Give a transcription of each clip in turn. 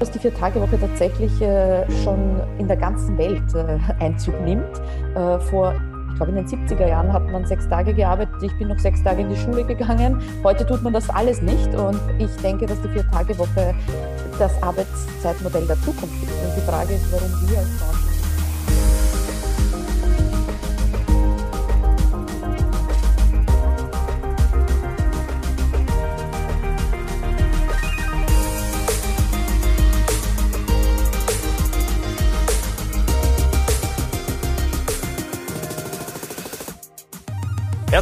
Dass die Vier-Tage-Woche tatsächlich äh, schon in der ganzen Welt äh, Einzug nimmt. Äh, vor, ich glaube, in den 70er Jahren hat man sechs Tage gearbeitet. Ich bin noch sechs Tage in die Schule gegangen. Heute tut man das alles nicht. Und ich denke, dass die Vier-Tage-Woche das Arbeitszeitmodell der Zukunft ist. Und die Frage ist, warum wir als Branche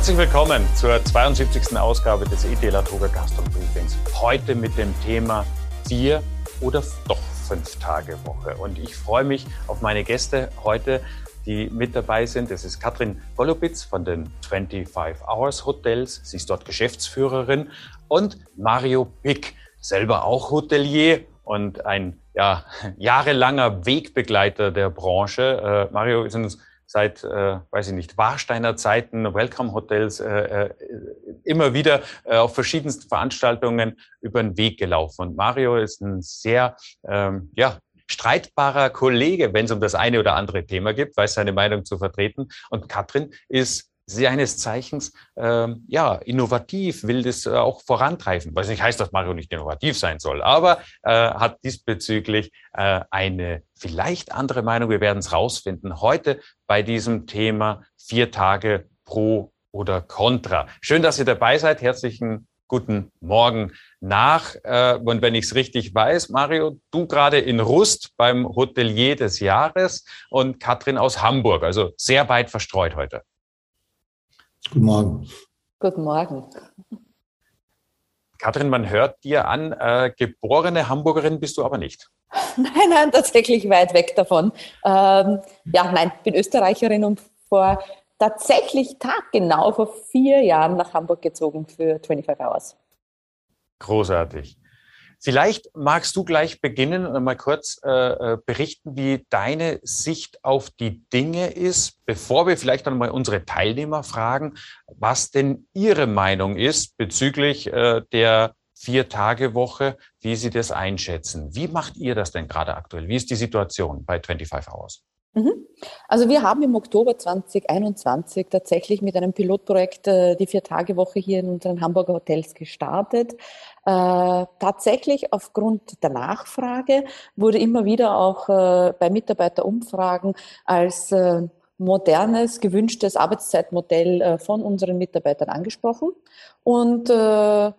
Herzlich willkommen zur 72. Ausgabe des ETLA Toga Gastro Briefings. Heute mit dem Thema vier oder doch fünf Tage Woche. Und ich freue mich auf meine Gäste heute, die mit dabei sind. Das ist Katrin Golubitz von den 25 Hours Hotels. Sie ist dort Geschäftsführerin. Und Mario Pick, selber auch Hotelier und ein ja, jahrelanger Wegbegleiter der Branche. Äh, Mario ist uns seit, äh, weiß ich nicht, Warsteiner Zeiten, Welcome-Hotels, äh, äh, immer wieder äh, auf verschiedensten Veranstaltungen über den Weg gelaufen. Und Mario ist ein sehr, ähm, ja, streitbarer Kollege, wenn es um das eine oder andere Thema gibt, weiß seine Meinung zu vertreten. Und Katrin ist seines Zeichens ähm, ja innovativ, will das äh, auch vorantreiben. Was nicht heißt, dass Mario nicht innovativ sein soll, aber äh, hat diesbezüglich äh, eine vielleicht andere Meinung. Wir werden es rausfinden heute bei diesem Thema vier Tage pro oder contra. Schön, dass ihr dabei seid. Herzlichen guten Morgen nach. Äh, und wenn ich es richtig weiß, Mario, du gerade in Rust beim Hotelier des Jahres und Katrin aus Hamburg, also sehr weit verstreut heute. Guten Morgen. Guten Morgen. Kathrin, man hört dir an, äh, geborene Hamburgerin bist du aber nicht. Nein, nein, tatsächlich weit weg davon. Ähm, ja, nein, bin Österreicherin und vor tatsächlich taggenau vor vier Jahren nach Hamburg gezogen für 25 Hours. Großartig. Vielleicht magst du gleich beginnen und mal kurz äh, äh, berichten, wie deine Sicht auf die Dinge ist, bevor wir vielleicht dann mal unsere Teilnehmer fragen, was denn ihre Meinung ist bezüglich äh, der Vier-Tage-Woche, wie sie das einschätzen. Wie macht ihr das denn gerade aktuell? Wie ist die Situation bei 25 Hours? Mhm. Also wir haben im Oktober 2021 tatsächlich mit einem Pilotprojekt äh, die Vier-Tage-Woche hier in unseren Hamburger Hotels gestartet. Äh, tatsächlich aufgrund der Nachfrage wurde immer wieder auch äh, bei Mitarbeiterumfragen als äh, modernes, gewünschtes Arbeitszeitmodell äh, von unseren Mitarbeitern angesprochen. Und äh,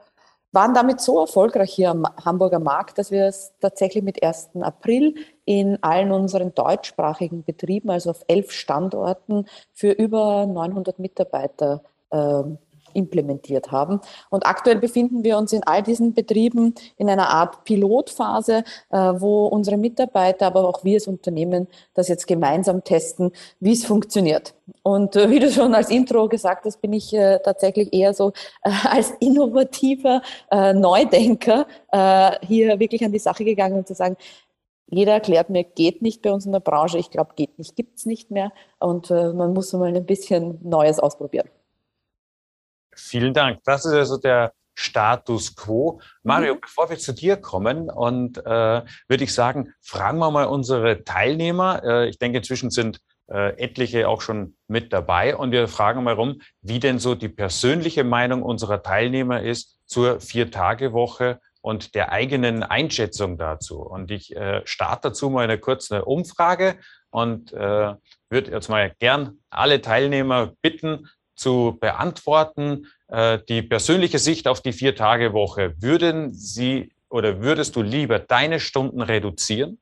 waren damit so erfolgreich hier am Hamburger Markt, dass wir es tatsächlich mit 1. April in allen unseren deutschsprachigen Betrieben, also auf elf Standorten, für über 900 Mitarbeiter äh, implementiert haben. Und aktuell befinden wir uns in all diesen Betrieben in einer Art Pilotphase, äh, wo unsere Mitarbeiter, aber auch wir als Unternehmen das jetzt gemeinsam testen, wie es funktioniert. Und äh, wie du schon als Intro gesagt hast, bin ich äh, tatsächlich eher so als innovativer Neudenker hier wirklich an die Sache gegangen und zu sagen, jeder erklärt mir, geht nicht bei uns in der Branche. Ich glaube, geht nicht, gibt's nicht mehr. Und man muss mal ein bisschen Neues ausprobieren. Vielen Dank. Das ist also der Status quo. Mario, mhm. bevor wir zu dir kommen und äh, würde ich sagen, fragen wir mal unsere Teilnehmer. Äh, ich denke, inzwischen sind äh, etliche auch schon mit dabei und wir fragen mal rum, wie denn so die persönliche Meinung unserer Teilnehmer ist zur Vier-Tage-Woche und der eigenen Einschätzung dazu. Und ich äh, starte dazu mal eine kurze Umfrage und äh, würde jetzt mal gern alle Teilnehmer bitten, zu beantworten. Äh, die persönliche Sicht auf die Vier-Tage-Woche. Würden Sie oder würdest du lieber deine Stunden reduzieren?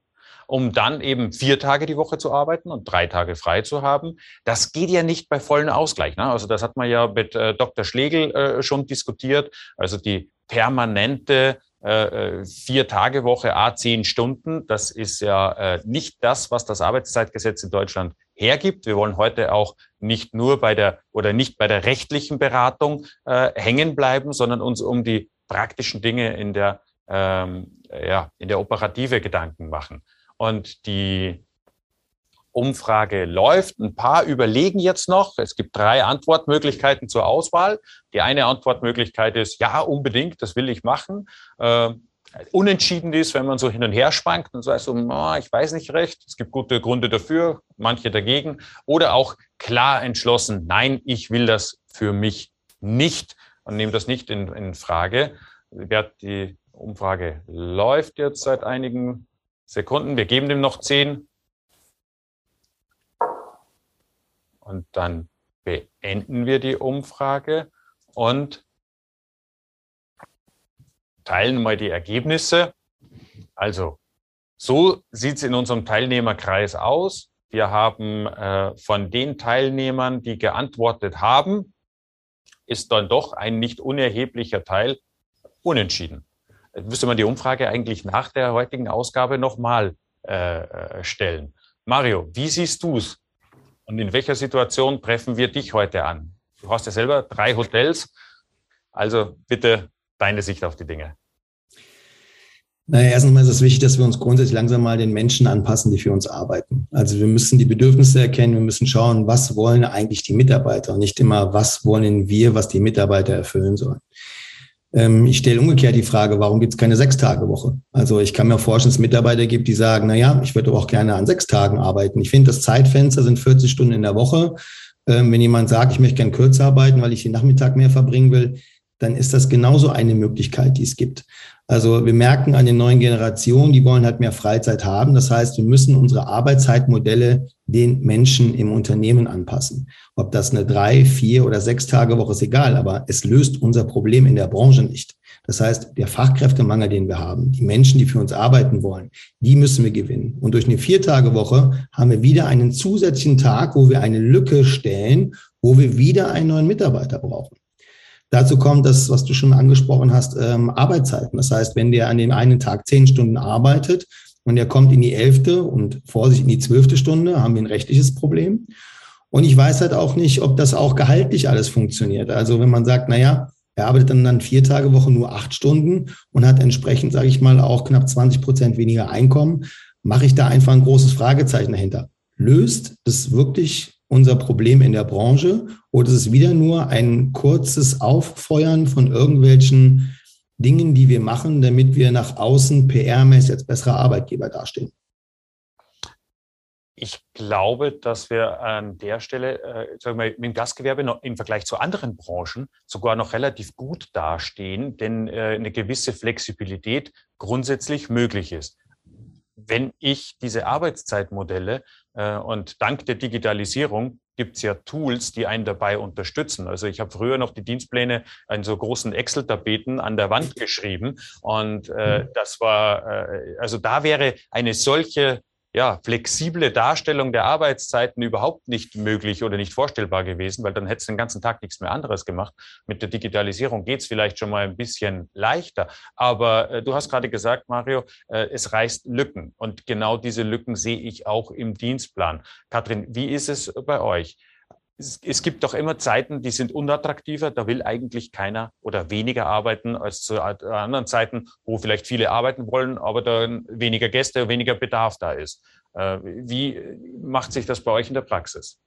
um dann eben vier Tage die Woche zu arbeiten und drei Tage frei zu haben. Das geht ja nicht bei vollen Ausgleich. Ne? Also das hat man ja mit äh, Dr. Schlegel äh, schon diskutiert. Also die permanente äh, äh, vier Tage Woche, a zehn Stunden. Das ist ja äh, nicht das, was das Arbeitszeitgesetz in Deutschland hergibt. Wir wollen heute auch nicht nur bei der oder nicht bei der rechtlichen Beratung äh, hängen bleiben, sondern uns um die praktischen Dinge in der ähm, ja in der operative Gedanken machen. Und die Umfrage läuft. Ein paar überlegen jetzt noch. Es gibt drei Antwortmöglichkeiten zur Auswahl. Die eine Antwortmöglichkeit ist, ja, unbedingt, das will ich machen. Äh, unentschieden ist, wenn man so hin und her schwankt und sagt so, oh, ich weiß nicht recht, es gibt gute Gründe dafür, manche dagegen. Oder auch klar entschlossen, nein, ich will das für mich nicht und nehme das nicht in, in Frage. Die Umfrage läuft jetzt seit einigen Sekunden. Wir geben dem noch zehn. Und dann beenden wir die Umfrage und teilen mal die Ergebnisse. Also, so sieht es in unserem Teilnehmerkreis aus. Wir haben äh, von den Teilnehmern, die geantwortet haben, ist dann doch ein nicht unerheblicher Teil unentschieden. Müsste man die Umfrage eigentlich nach der heutigen Ausgabe nochmal äh, äh, stellen. Mario, wie siehst du es? Und in welcher Situation treffen wir dich heute an? Du hast ja selber drei Hotels. Also bitte deine Sicht auf die Dinge. Naja, erstens mal ist es wichtig, dass wir uns grundsätzlich langsam mal den Menschen anpassen, die für uns arbeiten. Also wir müssen die Bedürfnisse erkennen, wir müssen schauen, was wollen eigentlich die Mitarbeiter und nicht immer, was wollen wir, was die Mitarbeiter erfüllen sollen. Ähm, ich stelle umgekehrt die Frage, warum gibt es keine Sechstagewoche? Also ich kann mir vorstellen, dass es Mitarbeiter gibt, die sagen, na ja, ich würde auch gerne an sechs Tagen arbeiten. Ich finde, das Zeitfenster sind 40 Stunden in der Woche. Ähm, wenn jemand sagt, ich möchte gerne kürzer arbeiten, weil ich den Nachmittag mehr verbringen will, dann ist das genauso eine Möglichkeit, die es gibt. Also wir merken an den neuen Generationen, die wollen halt mehr Freizeit haben. Das heißt, wir müssen unsere Arbeitszeitmodelle den Menschen im Unternehmen anpassen. Ob das eine drei, vier oder sechs Tage Woche ist egal, aber es löst unser Problem in der Branche nicht. Das heißt, der Fachkräftemangel, den wir haben, die Menschen, die für uns arbeiten wollen, die müssen wir gewinnen. Und durch eine Vier-Tage-Woche haben wir wieder einen zusätzlichen Tag, wo wir eine Lücke stellen, wo wir wieder einen neuen Mitarbeiter brauchen. Dazu kommt das, was du schon angesprochen hast, ähm, Arbeitszeiten. Das heißt, wenn der an dem einen Tag zehn Stunden arbeitet und er kommt in die elfte und Vorsicht in die zwölfte Stunde, haben wir ein rechtliches Problem. Und ich weiß halt auch nicht, ob das auch gehaltlich alles funktioniert. Also wenn man sagt, na ja, er arbeitet dann dann vier Tage Woche nur acht Stunden und hat entsprechend, sage ich mal, auch knapp 20 Prozent weniger Einkommen, mache ich da einfach ein großes Fragezeichen dahinter. Löst es wirklich unser Problem in der Branche oder ist es wieder nur ein kurzes Auffeuern von irgendwelchen Dingen, die wir machen, damit wir nach außen PR-mäßig als bessere Arbeitgeber dastehen? Ich glaube, dass wir an der Stelle äh, sagen wir, mit dem Gastgewerbe noch im Vergleich zu anderen Branchen sogar noch relativ gut dastehen, denn äh, eine gewisse Flexibilität grundsätzlich möglich ist. Wenn ich diese Arbeitszeitmodelle äh, und dank der Digitalisierung gibt es ja Tools, die einen dabei unterstützen. Also ich habe früher noch die Dienstpläne in so großen Excel-Tapeten an der Wand geschrieben und äh, mhm. das war, äh, also da wäre eine solche ja, flexible Darstellung der Arbeitszeiten überhaupt nicht möglich oder nicht vorstellbar gewesen, weil dann hätte es den ganzen Tag nichts mehr anderes gemacht. Mit der Digitalisierung geht es vielleicht schon mal ein bisschen leichter. Aber äh, du hast gerade gesagt, Mario, äh, es reißt Lücken. Und genau diese Lücken sehe ich auch im Dienstplan. Katrin, wie ist es bei euch? Es, es, gibt doch immer Zeiten, die sind unattraktiver, da will eigentlich keiner oder weniger arbeiten als zu anderen Zeiten, wo vielleicht viele arbeiten wollen, aber dann weniger Gäste, weniger Bedarf da ist. Äh, wie macht sich das bei euch in der Praxis?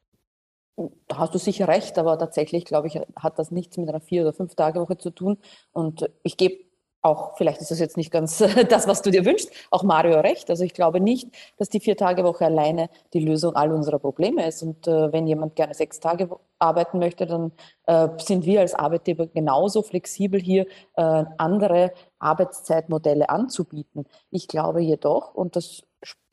Da hast du sicher recht, aber tatsächlich, glaube ich, hat das nichts mit einer Vier- oder Fünf-Tage-Woche zu tun. Und ich gebe auch, vielleicht ist das jetzt nicht ganz das, was du dir wünschst, auch Mario recht. Also ich glaube nicht, dass die Vier-Tage-Woche alleine die Lösung all unserer Probleme ist. Und äh, wenn jemand gerne sechs Tage arbeiten möchte, dann äh, sind wir als Arbeitgeber genauso flexibel hier, äh, andere Arbeitszeitmodelle anzubieten. Ich glaube jedoch, und das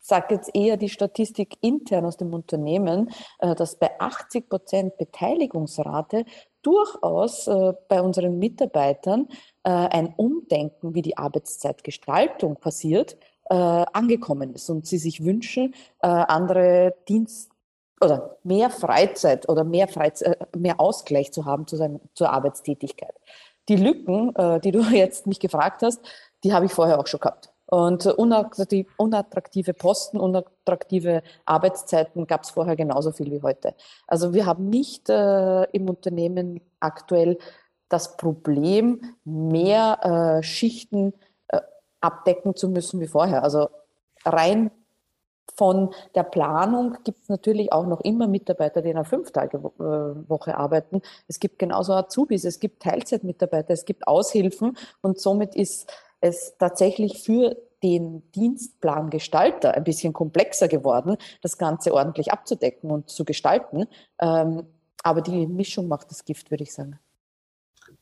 sagt jetzt eher die Statistik intern aus dem Unternehmen, äh, dass bei 80 Prozent Beteiligungsrate durchaus äh, bei unseren Mitarbeitern äh, ein Umdenken, wie die Arbeitszeitgestaltung passiert, angekommen ist und sie sich wünschen, andere Dienst oder mehr Freizeit oder mehr, Freizeit, mehr Ausgleich zu haben zu seinem, zur Arbeitstätigkeit. Die Lücken, die du jetzt mich gefragt hast, die habe ich vorher auch schon gehabt. Und unattraktive Posten, unattraktive Arbeitszeiten gab es vorher genauso viel wie heute. Also wir haben nicht äh, im Unternehmen aktuell das Problem, mehr äh, Schichten äh, abdecken zu müssen wie vorher. Also rein von der Planung gibt es natürlich auch noch immer Mitarbeiter, die in einer Fünf-Tage-Woche äh, arbeiten. Es gibt genauso Azubis, es gibt Teilzeitmitarbeiter, es gibt Aushilfen und somit ist es tatsächlich für den Dienstplangestalter ein bisschen komplexer geworden, das Ganze ordentlich abzudecken und zu gestalten. Ähm, aber die Mischung macht das Gift, würde ich sagen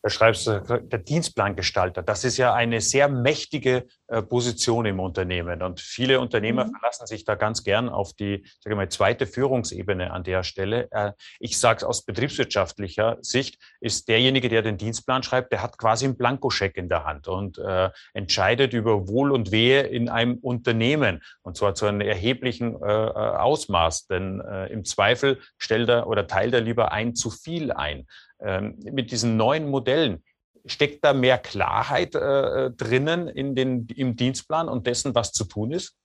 beschreibst du, der Dienstplangestalter. Das ist ja eine sehr mächtige äh, Position im Unternehmen. Und viele Unternehmer mhm. verlassen sich da ganz gern auf die sage mal, zweite Führungsebene an der Stelle. Äh, ich sage es aus betriebswirtschaftlicher Sicht, ist derjenige, der den Dienstplan schreibt, der hat quasi einen Blankoscheck in der Hand und äh, entscheidet über Wohl und Wehe in einem Unternehmen. Und zwar zu einem erheblichen äh, äh Ausmaß. Denn äh, im Zweifel stellt er oder teilt er lieber ein zu viel ein mit diesen neuen Modellen, steckt da mehr Klarheit äh, drinnen in den, im Dienstplan und dessen, was zu tun ist?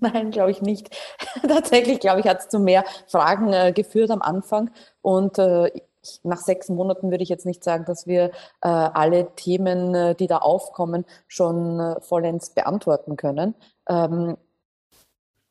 Nein, glaube ich nicht. Tatsächlich, glaube ich, hat es zu mehr Fragen äh, geführt am Anfang. Und äh, nach sechs Monaten würde ich jetzt nicht sagen, dass wir äh, alle Themen, äh, die da aufkommen, schon äh, vollends beantworten können. Ähm,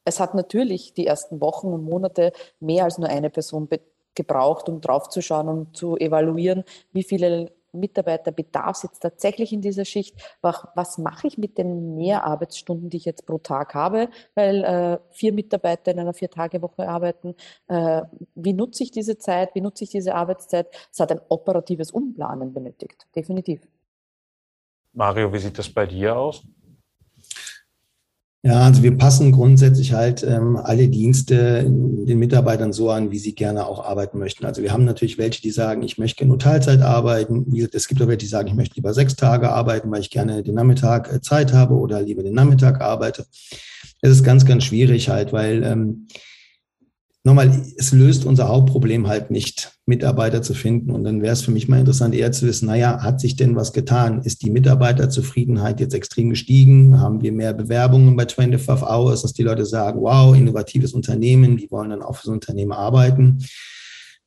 es hat natürlich die ersten Wochen und Monate mehr als nur eine Person gebraucht, um draufzuschauen und zu evaluieren, wie viele Mitarbeiter bedarf es jetzt tatsächlich in dieser Schicht? Was, was, mache ich mit den Mehrarbeitsstunden, die ich jetzt pro Tag habe, weil äh, vier Mitarbeiter in einer Vier-Tage-Woche arbeiten? Äh, wie nutze ich diese Zeit? Wie nutze ich diese Arbeitszeit? Es hat ein operatives Umplanen benötigt, definitiv. Mario, wie sieht das bei dir aus? Ja, also wir passen grundsätzlich halt ähm, alle Dienste den Mitarbeitern so an, wie sie gerne auch arbeiten möchten. Also wir haben natürlich welche, die sagen, ich möchte nur Teilzeit arbeiten. Es gibt auch welche, die sagen, ich möchte lieber sechs Tage arbeiten, weil ich gerne den Nachmittag äh, Zeit habe oder lieber den Nachmittag arbeite. Es ist ganz, ganz schwierig halt, weil ähm, nochmal, es löst unser Hauptproblem halt nicht, Mitarbeiter zu finden. Und dann wäre es für mich mal interessant, eher zu wissen, naja, hat sich denn was getan? Ist die Mitarbeiterzufriedenheit jetzt extrem gestiegen? Haben wir mehr Bewerbungen bei 25 Hours, dass die Leute sagen, wow, innovatives Unternehmen, die wollen dann auch für so ein Unternehmen arbeiten?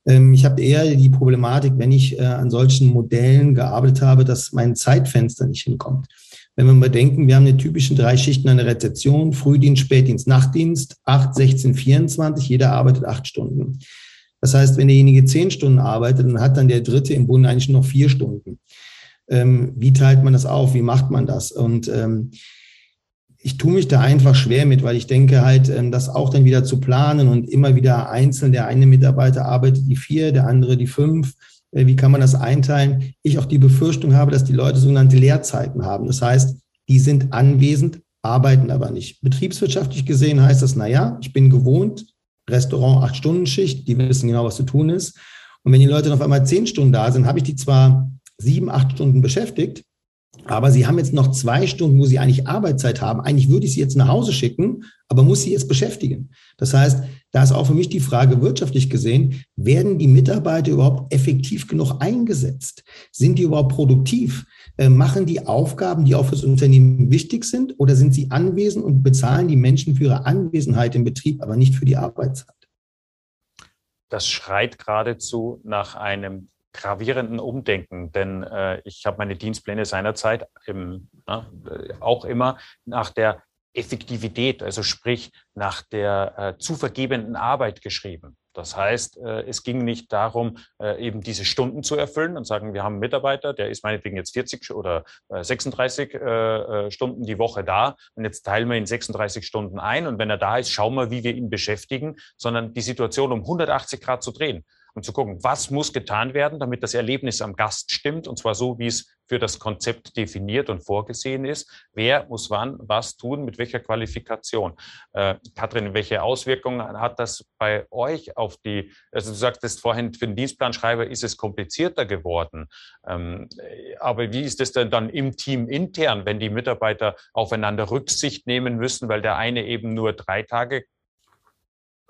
Ähm, ich habe eher die Problematik, wenn ich äh, an solchen Modellen gearbeitet habe, dass mein Zeitfenster nicht hinkommt. Wenn wir mal denken, wir haben eine typischen drei Schichten der Rezeption, Frühdienst, Spätdienst, Nachtdienst, 8, 16, 24, jeder arbeitet acht Stunden. Das heißt, wenn derjenige zehn Stunden arbeitet, dann hat dann der Dritte im Bunde eigentlich noch vier Stunden. Ähm, wie teilt man das auf? Wie macht man das? Und ähm, ich tue mich da einfach schwer mit, weil ich denke halt, ähm, das auch dann wieder zu planen und immer wieder einzeln, der eine Mitarbeiter arbeitet die vier, der andere die fünf. Äh, wie kann man das einteilen? Ich auch die Befürchtung habe, dass die Leute sogenannte Leerzeiten haben. Das heißt, die sind anwesend, arbeiten aber nicht. Betriebswirtschaftlich gesehen heißt das, naja, ich bin gewohnt, Restaurant acht Stunden Schicht, die wissen genau, was zu tun ist. Und wenn die Leute auf einmal zehn Stunden da sind, habe ich die zwar sieben, acht Stunden beschäftigt, aber sie haben jetzt noch zwei Stunden, wo sie eigentlich Arbeitszeit haben. Eigentlich würde ich sie jetzt nach Hause schicken, aber muss sie jetzt beschäftigen. Das heißt, da ist auch für mich die Frage wirtschaftlich gesehen, werden die Mitarbeiter überhaupt effektiv genug eingesetzt? Sind die überhaupt produktiv? Äh, machen die Aufgaben, die auch für das Unternehmen wichtig sind? Oder sind sie anwesend und bezahlen die Menschen für ihre Anwesenheit im Betrieb, aber nicht für die Arbeitszeit? Das schreit geradezu nach einem gravierenden Umdenken, denn äh, ich habe meine Dienstpläne seinerzeit im, na, äh, auch immer nach der Effektivität, also sprich nach der äh, zu vergebenden Arbeit geschrieben. Das heißt, äh, es ging nicht darum, äh, eben diese Stunden zu erfüllen und sagen, wir haben einen Mitarbeiter, der ist meinetwegen jetzt 40 oder 36 äh, Stunden die Woche da und jetzt teilen wir ihn 36 Stunden ein und wenn er da ist, schauen wir, wie wir ihn beschäftigen, sondern die Situation um 180 Grad zu drehen und zu gucken, was muss getan werden, damit das Erlebnis am Gast stimmt, und zwar so, wie es für das Konzept definiert und vorgesehen ist. Wer muss wann was tun, mit welcher Qualifikation? Äh, Katrin, welche Auswirkungen hat das bei euch auf die, also du sagtest vorhin, für den Dienstplanschreiber ist es komplizierter geworden. Ähm, aber wie ist es denn dann im Team intern, wenn die Mitarbeiter aufeinander Rücksicht nehmen müssen, weil der eine eben nur drei Tage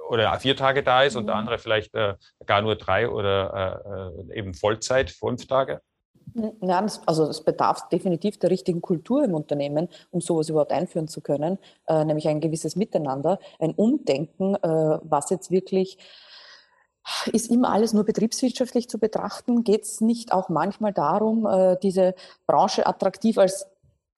oder vier Tage da ist und der mhm. andere vielleicht äh, gar nur drei oder äh, äh eben Vollzeit, fünf Tage? Ja, also es bedarf definitiv der richtigen Kultur im Unternehmen, um sowas überhaupt einführen zu können, äh, nämlich ein gewisses Miteinander, ein Umdenken, äh, was jetzt wirklich ist immer alles nur betriebswirtschaftlich zu betrachten? Geht es nicht auch manchmal darum, äh, diese Branche attraktiv als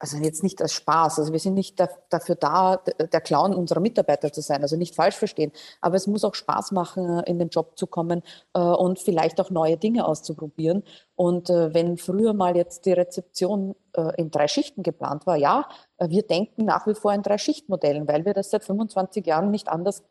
also jetzt nicht als Spaß, also wir sind nicht da, dafür da, der Clown unserer Mitarbeiter zu sein, also nicht falsch verstehen, aber es muss auch Spaß machen, in den Job zu kommen äh, und vielleicht auch neue Dinge auszuprobieren. Und äh, wenn früher mal jetzt die Rezeption äh, in drei Schichten geplant war, ja, wir denken nach wie vor in drei Schichtmodellen, weil wir das seit 25 Jahren nicht anders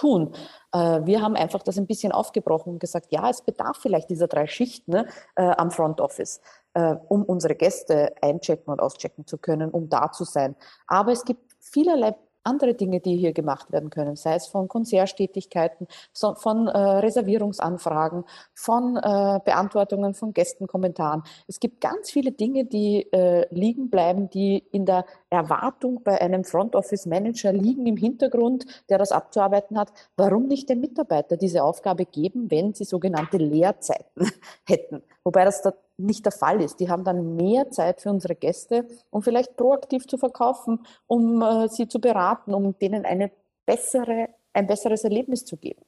tun. Äh, wir haben einfach das ein bisschen aufgebrochen und gesagt, ja, es bedarf vielleicht dieser drei Schichten ne, äh, am Front Office, äh, um unsere Gäste einchecken und auschecken zu können, um da zu sein. Aber es gibt vielerlei andere Dinge, die hier gemacht werden können, sei es von Konzerttätigkeiten, von äh, Reservierungsanfragen, von äh, Beantwortungen von Gästenkommentaren. Es gibt ganz viele Dinge, die äh, liegen bleiben, die in der Erwartung bei einem Front Office Manager liegen im Hintergrund, der das abzuarbeiten hat. Warum nicht den Mitarbeiter diese Aufgabe geben, wenn sie sogenannte Leerzeiten hätten? Wobei das da nicht der Fall ist. Die haben dann mehr Zeit für unsere Gäste, um vielleicht proaktiv zu verkaufen, um äh, sie zu beraten, um denen eine bessere, ein besseres Erlebnis zu geben.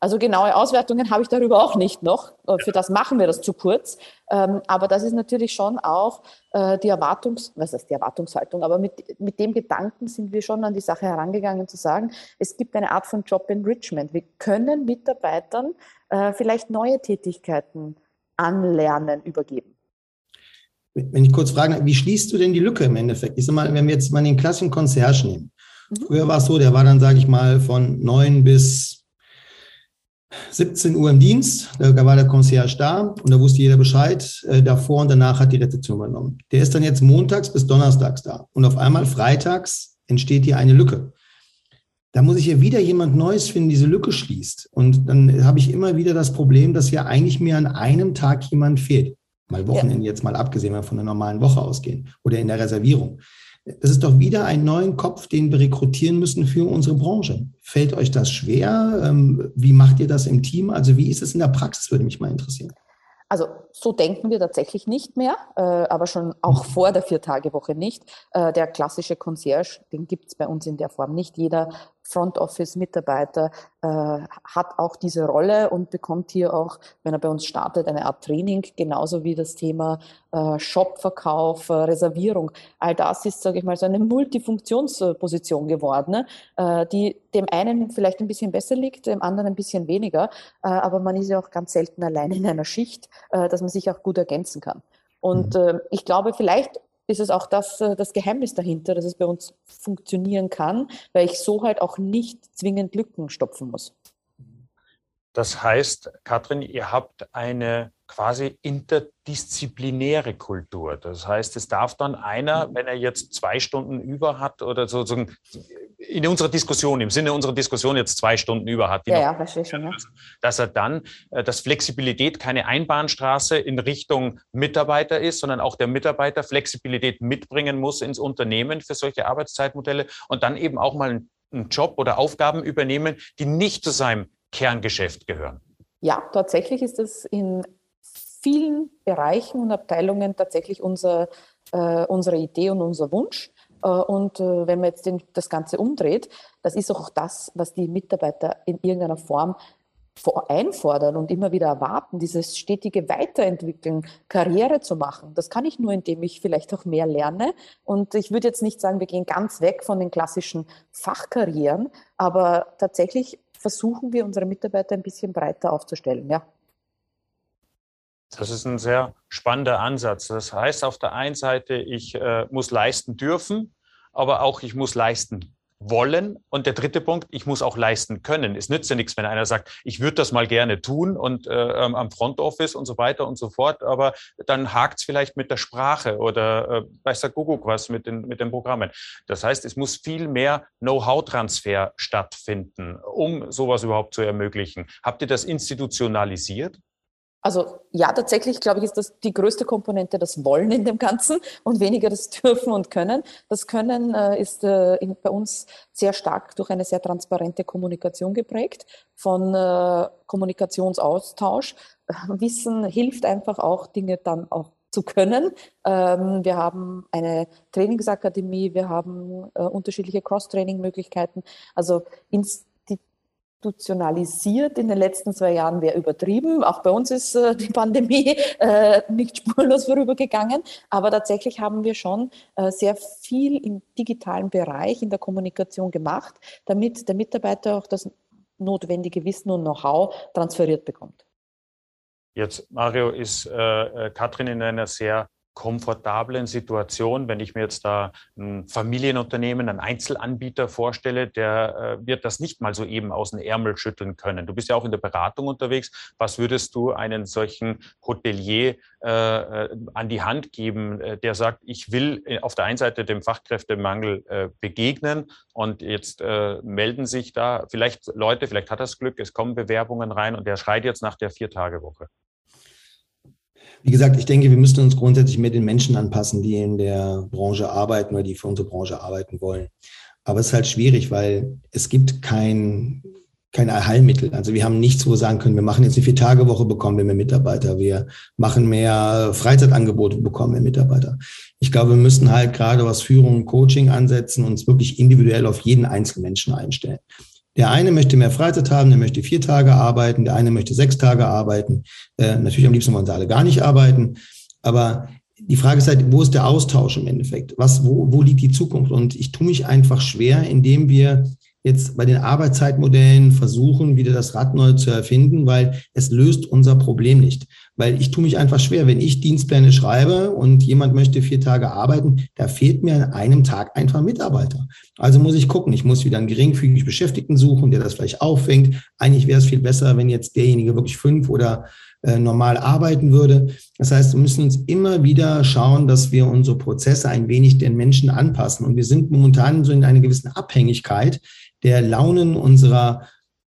Also genaue Auswertungen habe ich darüber auch nicht noch. Äh, für das machen wir das zu kurz. Ähm, aber das ist natürlich schon auch äh, die Erwartungs, was heißt die Erwartungshaltung, aber mit, mit dem Gedanken sind wir schon an die Sache herangegangen zu sagen, es gibt eine Art von Job Enrichment. Wir können Mitarbeitern äh, vielleicht neue Tätigkeiten Anlernen übergeben. Wenn ich kurz frage, wie schließt du denn die Lücke im Endeffekt? Ich sag mal, wenn wir jetzt mal den klassischen Concierge nehmen. Mhm. Früher war es so, der war dann, sage ich mal, von 9 bis 17 Uhr im Dienst, da war der Concierge da und da wusste jeder Bescheid. Äh, davor und danach hat die Rezeption übernommen. Der ist dann jetzt montags bis donnerstags da und auf einmal freitags entsteht hier eine Lücke. Da muss ich ja wieder jemand Neues finden, diese Lücke schließt. Und dann habe ich immer wieder das Problem, dass ja eigentlich mir an einem Tag jemand fehlt. Mal Wochenende ja. jetzt mal abgesehen, wenn wir von einer normalen Woche ausgehen oder in der Reservierung. Das ist doch wieder ein neuen Kopf, den wir rekrutieren müssen für unsere Branche. Fällt euch das schwer? Ähm, wie macht ihr das im Team? Also wie ist es in der Praxis, würde mich mal interessieren. Also so denken wir tatsächlich nicht mehr, äh, aber schon auch mhm. vor der Viertagewoche nicht. Äh, der klassische Concierge, den gibt es bei uns in der Form nicht. Jeder Front Office Mitarbeiter äh, hat auch diese Rolle und bekommt hier auch, wenn er bei uns startet, eine Art Training, genauso wie das Thema äh, Shopverkauf, äh, Reservierung. All das ist, sage ich mal, so eine Multifunktionsposition geworden, ne? äh, die dem einen vielleicht ein bisschen besser liegt, dem anderen ein bisschen weniger. Äh, aber man ist ja auch ganz selten allein in einer Schicht, äh, dass man sich auch gut ergänzen kann. Und mhm. äh, ich glaube, vielleicht ist es auch das, äh, das Geheimnis dahinter, dass es bei uns funktionieren kann, weil ich so halt auch nicht zwingend Lücken stopfen muss. Das heißt, Katrin, ihr habt eine quasi interdisziplinäre Kultur. Das heißt, es darf dann einer, mhm. wenn er jetzt zwei Stunden über hat oder sozusagen in unserer Diskussion, im Sinne unserer Diskussion jetzt zwei Stunden über hat, ja, ja, verstehe schon, ja. dass er dann, äh, dass Flexibilität keine Einbahnstraße in Richtung Mitarbeiter ist, sondern auch der Mitarbeiter Flexibilität mitbringen muss ins Unternehmen für solche Arbeitszeitmodelle und dann eben auch mal einen Job oder Aufgaben übernehmen, die nicht zu seinem Kerngeschäft gehören. Ja, tatsächlich ist es in vielen Bereichen und Abteilungen tatsächlich unser, äh, unsere Idee und unser Wunsch. Äh, und äh, wenn man jetzt den, das Ganze umdreht, das ist auch das, was die Mitarbeiter in irgendeiner Form einfordern und immer wieder erwarten, dieses stetige Weiterentwickeln, Karriere zu machen. Das kann ich nur, indem ich vielleicht auch mehr lerne. Und ich würde jetzt nicht sagen, wir gehen ganz weg von den klassischen Fachkarrieren, aber tatsächlich versuchen wir unsere Mitarbeiter ein bisschen breiter aufzustellen, ja. Das ist ein sehr spannender Ansatz. Das heißt, auf der einen Seite, ich äh, muss leisten dürfen, aber auch ich muss leisten wollen. Und der dritte Punkt, ich muss auch leisten können. Es nützt ja nichts, wenn einer sagt, ich würde das mal gerne tun und äh, am Front Office und so weiter und so fort, aber dann hakt es vielleicht mit der Sprache oder äh, weiß der Kuckuck was mit den, mit den Programmen. Das heißt, es muss viel mehr Know-how-Transfer stattfinden, um sowas überhaupt zu ermöglichen. Habt ihr das institutionalisiert? Also ja, tatsächlich glaube ich, ist das die größte Komponente das Wollen in dem Ganzen und weniger das Dürfen und Können. Das Können äh, ist äh, in, bei uns sehr stark durch eine sehr transparente Kommunikation geprägt, von äh, Kommunikationsaustausch. Wissen hilft einfach auch, Dinge dann auch zu können. Ähm, wir haben eine Trainingsakademie, wir haben äh, unterschiedliche Cross-Training-Möglichkeiten. Also ins institutionalisiert in den letzten zwei Jahren wäre übertrieben. Auch bei uns ist äh, die Pandemie äh, nicht spurlos vorübergegangen. Aber tatsächlich haben wir schon äh, sehr viel im digitalen Bereich, in der Kommunikation gemacht, damit der Mitarbeiter auch das notwendige Wissen und Know-how transferiert bekommt. Jetzt, Mario, ist äh, äh Katrin in einer sehr komfortablen Situation. Wenn ich mir jetzt da ein Familienunternehmen, einen Einzelanbieter vorstelle, der äh, wird das nicht mal so eben aus dem Ärmel schütteln können. Du bist ja auch in der Beratung unterwegs. Was würdest du einen solchen Hotelier äh, äh an die Hand geben, äh, der sagt, ich will äh, auf der einen Seite dem Fachkräftemangel äh, begegnen und jetzt melden sich da vielleicht Leute, vielleicht hat das Glück, es kommen Bewerbungen rein und der schreit jetzt nach der Vier-Tage-Woche. Wie gesagt, ich denke, wir müssen uns grundsätzlich mehr den Menschen anpassen, die in der Branche arbeiten oder die für unsere Branche arbeiten wollen. Aber es ist halt schwierig, weil es gibt kein, kein Allheilmittel. Also wir haben nichts, wo wir sagen können, wir machen jetzt eine Vier-Tage-Woche, bekommen wir mehr Mitarbeiter. Wir machen mehr Freizeitangebote, bekommen mehr Mitarbeiter. Ich glaube, wir müssen halt gerade was Führung und Coaching ansetzen und uns wirklich individuell auf jeden einzelnen Menschen einstellen. Der eine möchte mehr Freizeit haben, der möchte vier Tage arbeiten, der eine möchte sechs Tage arbeiten. Äh, natürlich am liebsten wollen sie alle gar nicht arbeiten. Aber die Frage ist halt, wo ist der Austausch im Endeffekt? Was, wo, wo liegt die Zukunft? Und ich tue mich einfach schwer, indem wir jetzt bei den Arbeitszeitmodellen versuchen, wieder das Rad neu zu erfinden, weil es löst unser Problem nicht. Weil ich tue mich einfach schwer, wenn ich Dienstpläne schreibe und jemand möchte vier Tage arbeiten, da fehlt mir an einem Tag einfach Mitarbeiter. Also muss ich gucken, ich muss wieder einen geringfügig Beschäftigten suchen, der das vielleicht auffängt. Eigentlich wäre es viel besser, wenn jetzt derjenige wirklich fünf oder äh, normal arbeiten würde. Das heißt, wir müssen uns immer wieder schauen, dass wir unsere Prozesse ein wenig den Menschen anpassen. Und wir sind momentan so in einer gewissen Abhängigkeit, der Launen unserer,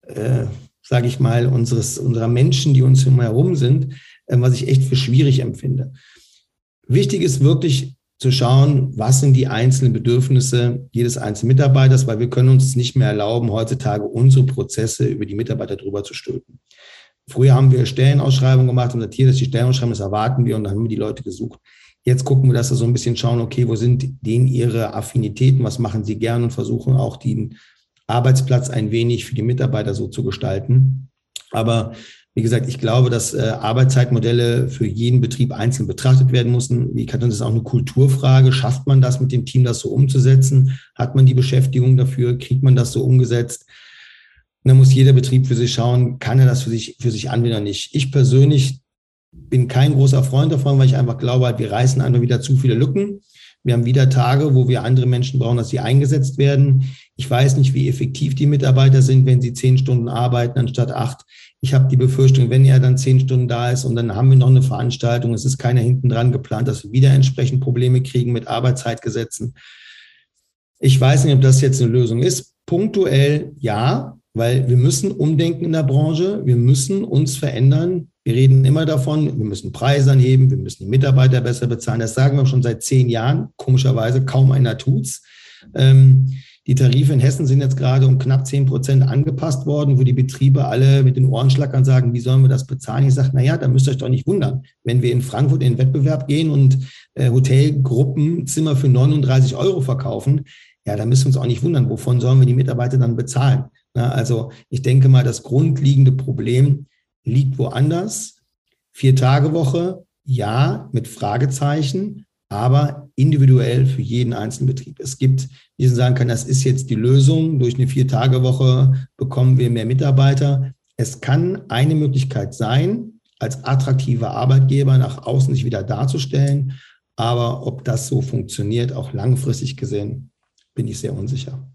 äh, sage ich mal, unseres, unserer Menschen, die uns herum sind, äh, was ich echt für schwierig empfinde. Wichtig ist wirklich zu schauen, was sind die einzelnen Bedürfnisse jedes einzelnen Mitarbeiters, weil wir können uns nicht mehr erlauben, heutzutage unsere Prozesse über die Mitarbeiter drüber zu stülpen. Früher haben wir Stellenausschreibungen gemacht und gesagt, hier ist die Stellenausschreibung, das erwarten wir und dann haben wir die Leute gesucht. Jetzt gucken wir, dass wir so ein bisschen schauen, okay, wo sind denen ihre Affinitäten, was machen sie gern und versuchen auch den Arbeitsplatz ein wenig für die Mitarbeiter so zu gestalten. Aber wie gesagt, ich glaube, dass äh, Arbeitszeitmodelle für jeden Betrieb einzeln betrachtet werden müssen. Wie kann das ist auch eine Kulturfrage? Schafft man das mit dem Team, das so umzusetzen? Hat man die Beschäftigung dafür? Kriegt man das so umgesetzt? Und dann muss jeder Betrieb für sich schauen, kann er das für sich, für sich anwenden oder nicht. Ich persönlich bin kein großer Freund davon, weil ich einfach glaube, wir reißen einfach wieder zu viele Lücken. Wir haben wieder Tage, wo wir andere Menschen brauchen, dass sie eingesetzt werden. Ich weiß nicht, wie effektiv die Mitarbeiter sind, wenn sie zehn Stunden arbeiten anstatt acht. Ich habe die Befürchtung, wenn er dann zehn Stunden da ist und dann haben wir noch eine Veranstaltung, es ist keiner hinten dran geplant, dass wir wieder entsprechend Probleme kriegen mit Arbeitszeitgesetzen. Ich weiß nicht, ob das jetzt eine Lösung ist. Punktuell ja, weil wir müssen umdenken in der Branche, wir müssen uns verändern. Wir reden immer davon, wir müssen Preise anheben, wir müssen die Mitarbeiter besser bezahlen. Das sagen wir schon seit zehn Jahren. Komischerweise kaum einer tut's. Ähm, die Tarife in Hessen sind jetzt gerade um knapp zehn Prozent angepasst worden, wo die Betriebe alle mit den Ohren schlackern sagen, wie sollen wir das bezahlen? Ich sage, na ja, da müsst ihr euch doch nicht wundern. Wenn wir in Frankfurt in den Wettbewerb gehen und äh, Hotelgruppen Zimmer für 39 Euro verkaufen, ja, da müssen wir uns auch nicht wundern, wovon sollen wir die Mitarbeiter dann bezahlen? Na, also ich denke mal, das grundlegende Problem liegt woanders. Vier Tage Woche, ja, mit Fragezeichen, aber individuell für jeden einzelnen Betrieb. Es gibt, wie ich sagen kann, das ist jetzt die Lösung. Durch eine Vier-Tage-Woche bekommen wir mehr Mitarbeiter. Es kann eine Möglichkeit sein, als attraktiver Arbeitgeber nach außen sich wieder darzustellen. Aber ob das so funktioniert, auch langfristig gesehen, bin ich sehr unsicher.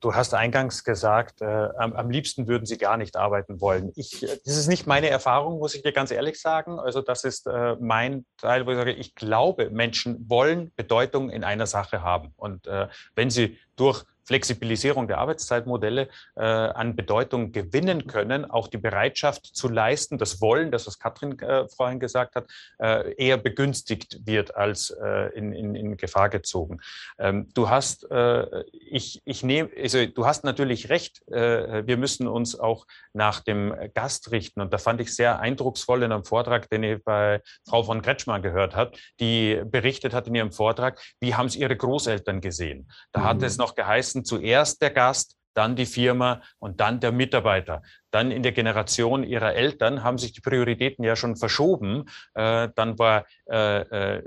Du hast eingangs gesagt, äh, am, am, liebsten würden Sie gar nicht arbeiten wollen. Ich, äh, das ist nicht meine Erfahrung, muss ich dir ganz ehrlich sagen. Also das ist äh, mein Teil, wo ich sage, ich glaube, Menschen wollen Bedeutung in einer Sache haben. Und äh, wenn sie durch Flexibilisierung der Arbeitszeitmodelle äh, an Bedeutung gewinnen können, auch die Bereitschaft zu leisten, das Wollen, das was Katrin äh, vorhin gesagt hat, äh, eher begünstigt wird als äh, in, in, in Gefahr gezogen. Ähm, du hast, äh, ich, ich nehme, also du hast natürlich recht, äh, wir müssen uns auch nach dem Gast richten. Und da fand ich sehr eindrucksvoll in einem Vortrag, den ich bei Frau von Kretschmann gehört habe, die berichtet hat in ihrem Vortrag, wie haben es ihre Großeltern gesehen. Da mhm. hat es noch geheißen, zuerst der Gast, dann die Firma und dann der Mitarbeiter. Dann in der Generation ihrer Eltern haben sich die Prioritäten ja schon verschoben. Äh, dann war äh, äh,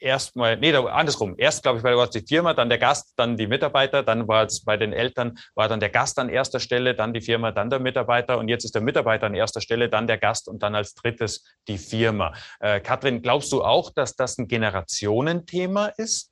erstmal, nee, andersrum. Erst, glaube ich, war die Firma, dann der Gast, dann die Mitarbeiter, dann war es bei den Eltern, war dann der Gast an erster Stelle, dann die Firma, dann der Mitarbeiter und jetzt ist der Mitarbeiter an erster Stelle, dann der Gast und dann als drittes die Firma. Äh, Katrin, glaubst du auch, dass das ein Generationenthema ist?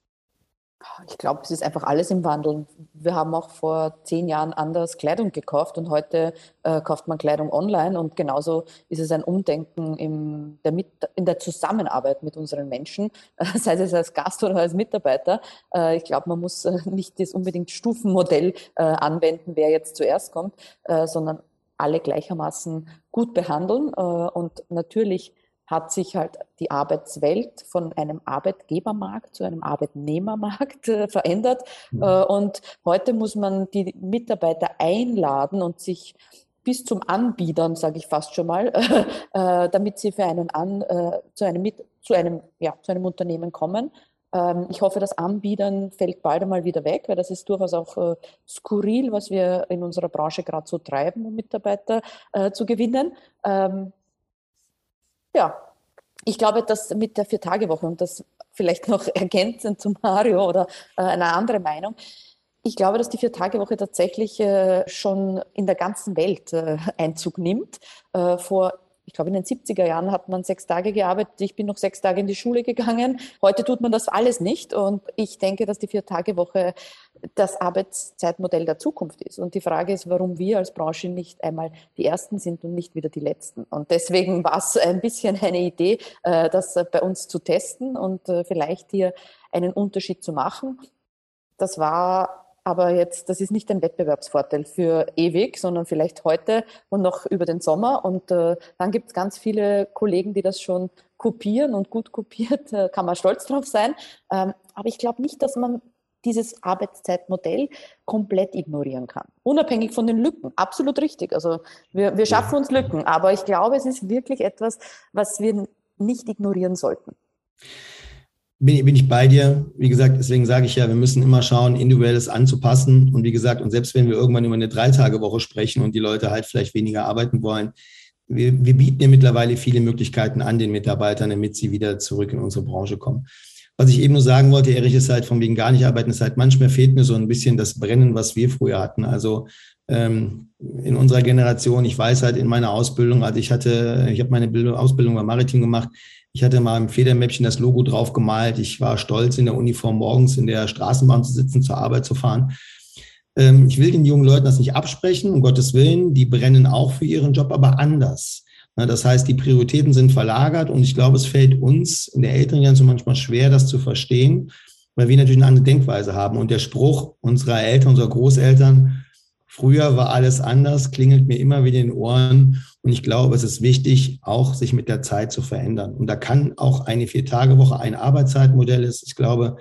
Ich glaube, es ist einfach alles im Wandel. Wir haben auch vor zehn Jahren anders Kleidung gekauft und heute äh, kauft man Kleidung online und genauso ist es ein Umdenken im, der mit, in der Zusammenarbeit mit unseren Menschen, äh, sei es als Gast oder als Mitarbeiter. Äh, ich glaube, man muss äh, nicht das unbedingt Stufenmodell äh, anwenden, wer jetzt zuerst kommt, äh, sondern alle gleichermaßen gut behandeln und natürlich hat sich halt die Arbeitswelt von einem Arbeitgebermarkt zu einem Arbeitnehmermarkt äh, verändert. Mhm. Äh, und heute muss man die Mitarbeiter einladen und sich bis zum Anbietern, sage ich fast schon mal, äh, damit sie für einen an, zu, einem, zu, einem, ja, zu einem Unternehmen kommen. Ähm, ich hoffe, das Anbietern fällt bald einmal wieder weg, weil das ist durchaus auch skurril, was wir in unserer Branche gerade so treiben, um Mitarbeiter zu gewinnen. Ähm, ja, ich glaube, dass mit der Vier-Tage-Woche und das vielleicht noch ergänzend zu Mario oder äh, eine andere Meinung, ich glaube, dass die Vier-Tage-Woche tatsächlich äh, schon in der ganzen Welt äh, Einzug nimmt. Äh, vor ich glaube, in den 70er Jahren hat man sechs Tage gearbeitet. Ich bin noch sechs Tage in die Schule gegangen. Heute tut man das alles nicht. Und ich denke, dass die Vier-Tage-Woche das Arbeitszeitmodell der Zukunft ist. Und die Frage ist, warum wir als Branche nicht einmal die Ersten sind und nicht wieder die Letzten. Und deswegen war es ein bisschen eine Idee, äh, das bei uns zu testen und äh, vielleicht hier einen Unterschied zu machen. Das war aber jetzt, das ist nicht ein Wettbewerbsvorteil für ewig, sondern vielleicht heute und noch über den Sommer. Und äh, dann gibt es ganz viele Kollegen, die das schon kopieren und gut kopiert, äh, kann man stolz drauf sein. Ähm, aber ich glaube nicht, dass man dieses Arbeitszeitmodell komplett ignorieren kann. Unabhängig von den Lücken. Absolut richtig. Also wir, wir schaffen uns Lücken, aber ich glaube, es ist wirklich etwas, was wir nicht ignorieren sollten bin, bin ich bei dir. Wie gesagt, deswegen sage ich ja, wir müssen immer schauen, individuelles anzupassen. Und wie gesagt, und selbst wenn wir irgendwann über eine Drei-Tage-Woche sprechen und die Leute halt vielleicht weniger arbeiten wollen, wir, wir bieten ja mittlerweile viele Möglichkeiten an den Mitarbeitern, damit sie wieder zurück in unsere Branche kommen. Was ich eben nur sagen wollte, Erich, ist halt von wegen gar nicht arbeiten, ist halt manchmal fehlt mir so ein bisschen das Brennen, was wir früher hatten. Also ähm, in unserer Generation, ich weiß halt in meiner Ausbildung, also ich hatte, ich habe meine Bildung, Ausbildung beim Maritim gemacht, ich hatte mal im Federmäppchen das Logo drauf gemalt. Ich war stolz, in der Uniform morgens in der Straßenbahn zu sitzen, zur Arbeit zu fahren. Ähm, ich will den jungen Leuten das nicht absprechen, um Gottes Willen. Die brennen auch für ihren Job, aber anders. Das heißt, die Prioritäten sind verlagert und ich glaube, es fällt uns in der älteren Generation manchmal schwer, das zu verstehen, weil wir natürlich eine andere Denkweise haben. Und der Spruch unserer Eltern, unserer Großeltern, früher war alles anders, klingelt mir immer wieder in den Ohren. Und ich glaube, es ist wichtig, auch sich mit der Zeit zu verändern. Und da kann auch eine Vier-Tage-Woche ein Arbeitszeitmodell ist. Ich glaube,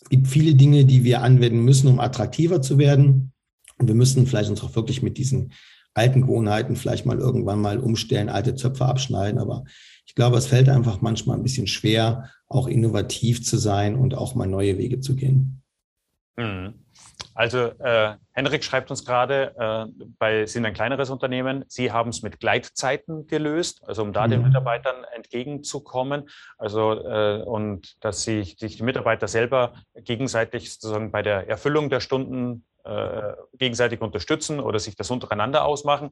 es gibt viele Dinge, die wir anwenden müssen, um attraktiver zu werden. Und wir müssen vielleicht uns auch wirklich mit diesen alten Gewohnheiten vielleicht mal irgendwann mal umstellen, alte Zöpfe abschneiden. Aber ich glaube, es fällt einfach manchmal ein bisschen schwer, auch innovativ zu sein und auch mal neue Wege zu gehen. Mhm. Also äh, Henrik schreibt uns gerade, äh, bei sind ein kleineres Unternehmen, Sie haben es mit Gleitzeiten gelöst, also um da mhm. den Mitarbeitern entgegenzukommen. Also äh, und dass sich, sich die Mitarbeiter selber gegenseitig sozusagen bei der Erfüllung der Stunden äh, gegenseitig unterstützen oder sich das untereinander ausmachen.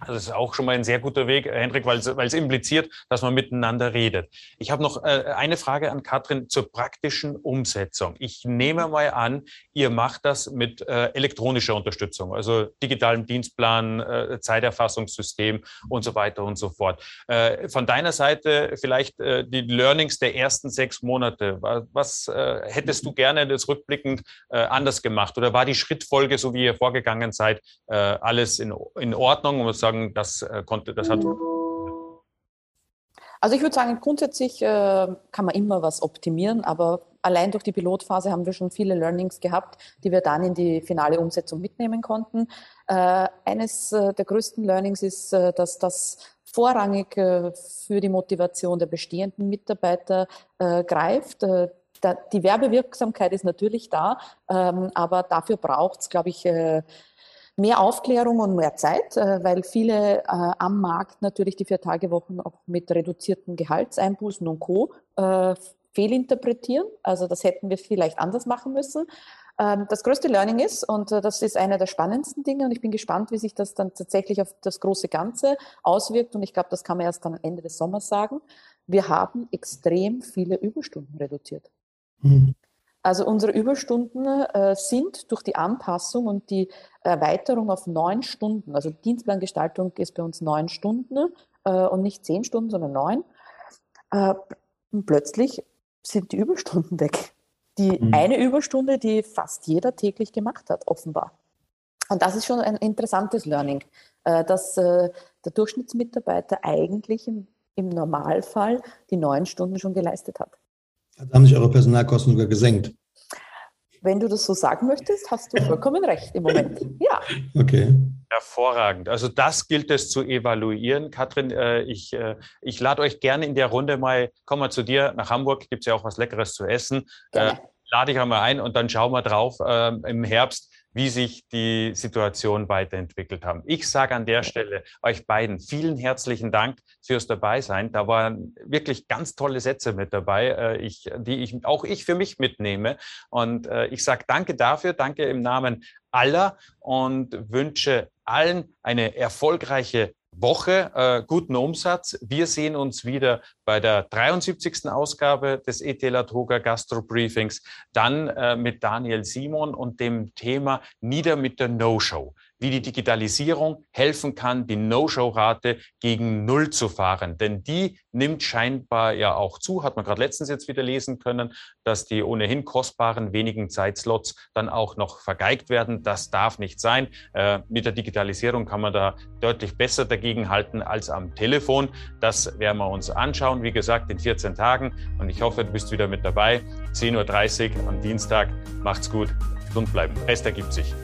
Also das ist auch schon mal ein sehr guter Weg, Hendrik, weil es, impliziert, dass man miteinander redet. Ich habe noch äh, eine Frage an Katrin zur praktischen Umsetzung. Ich nehme mal an, ihr macht das mit äh, elektronischer Unterstützung, also digitalem Dienstplan, äh, Zeiterfassungssystem und so weiter und so fort. Äh, von deiner Seite vielleicht äh, die Learnings der ersten sechs Monate. Was äh, hättest du gerne das rückblickend äh, anders gemacht? Oder war die Schrittfolge, so wie ihr vorgegangen seid, äh, alles in, in Ordnung? Und sagen, das äh, konnte, das hat. Also ich würde sagen, grundsätzlich äh, kann man immer was optimieren, aber allein durch die Pilotphase haben wir schon viele Learnings gehabt, die wir dann in die finale Umsetzung mitnehmen konnten. Äh, eines der größten Learnings ist, dass das vorrangig für die Motivation der bestehenden Mitarbeiter greift die Werbewirksamkeit ist natürlich da, ähm, aber dafür braucht es, glaube ich, mehr Aufklärung und mehr Zeit, äh, weil viele äh, am Markt natürlich die Vier-Tage-Wochen auch mit reduzierten Gehaltseinbußen und Co. Äh, fehlinterpretieren. Also das hätten wir vielleicht anders machen müssen. Ähm, das größte Learning ist, und das ist einer der spannendsten Dinge, und ich bin gespannt, wie sich das dann tatsächlich auf das große Ganze auswirkt, und ich glaube, das kann man erst dann Ende des Sommers sagen, wir haben extrem viele Überstunden reduziert. Mhm. Also unsere Überstunden äh, sind durch die Anpassung und die Erweiterung auf neun Stunden, also Dienstplangestaltung ist bei uns neun Stunden äh, und nicht zehn Stunden, sondern neun. Äh, plötzlich sind die Überstunden weg. Die mhm. eine Überstunde, die fast jeder täglich gemacht hat, offenbar. Und das ist schon ein interessantes Learning, äh, dass äh, der Durchschnittsmitarbeiter eigentlich im, im Normalfall die neun Stunden schon geleistet hat. Da haben sich eure Personalkosten sogar gesenkt. Wenn du das so sagen möchtest, hast du vollkommen recht im Moment. Ja. Okay. Hervorragend. Also das gilt es zu evaluieren. Katrin, äh, ich, äh, ich lade euch gerne in der Runde mal, komm mal zu dir nach Hamburg, gibt es ja auch was Leckeres zu essen. Äh, lade ich einmal ein und dann schauen wir drauf äh, im Herbst, wie sich die Situation weiterentwickelt haben. Ich sage an der Stelle euch beiden vielen herzlichen Dank fürs Dabeisein. Da waren wirklich ganz tolle Sätze mit dabei, äh, ich, die ich auch ich für mich mitnehme. Und äh, ich sage danke dafür, danke im Namen aller und wünsche allen eine erfolgreiche Woche, äh, guten Umsatz. Wir sehen uns wieder bei der 73. Ausgabe des ET Latoga Gastro Briefings, dann äh, mit Daniel Simon und dem Thema Nieder mit der No-Show wie die Digitalisierung helfen kann, die No-Show-Rate gegen Null zu fahren. Denn die nimmt scheinbar ja auch zu, hat man gerade letztens jetzt wieder lesen können, dass die ohnehin kostbaren wenigen Zeitslots dann auch noch vergeigt werden. Das darf nicht sein. Äh, mit der Digitalisierung kann man da deutlich besser dagegen halten als am Telefon. Das werden wir uns anschauen, wie gesagt, in 14 Tagen. Und ich hoffe, du bist wieder mit dabei. 10.30 Uhr am Dienstag. Macht's gut, gesund bleiben. Rest ergibt sich.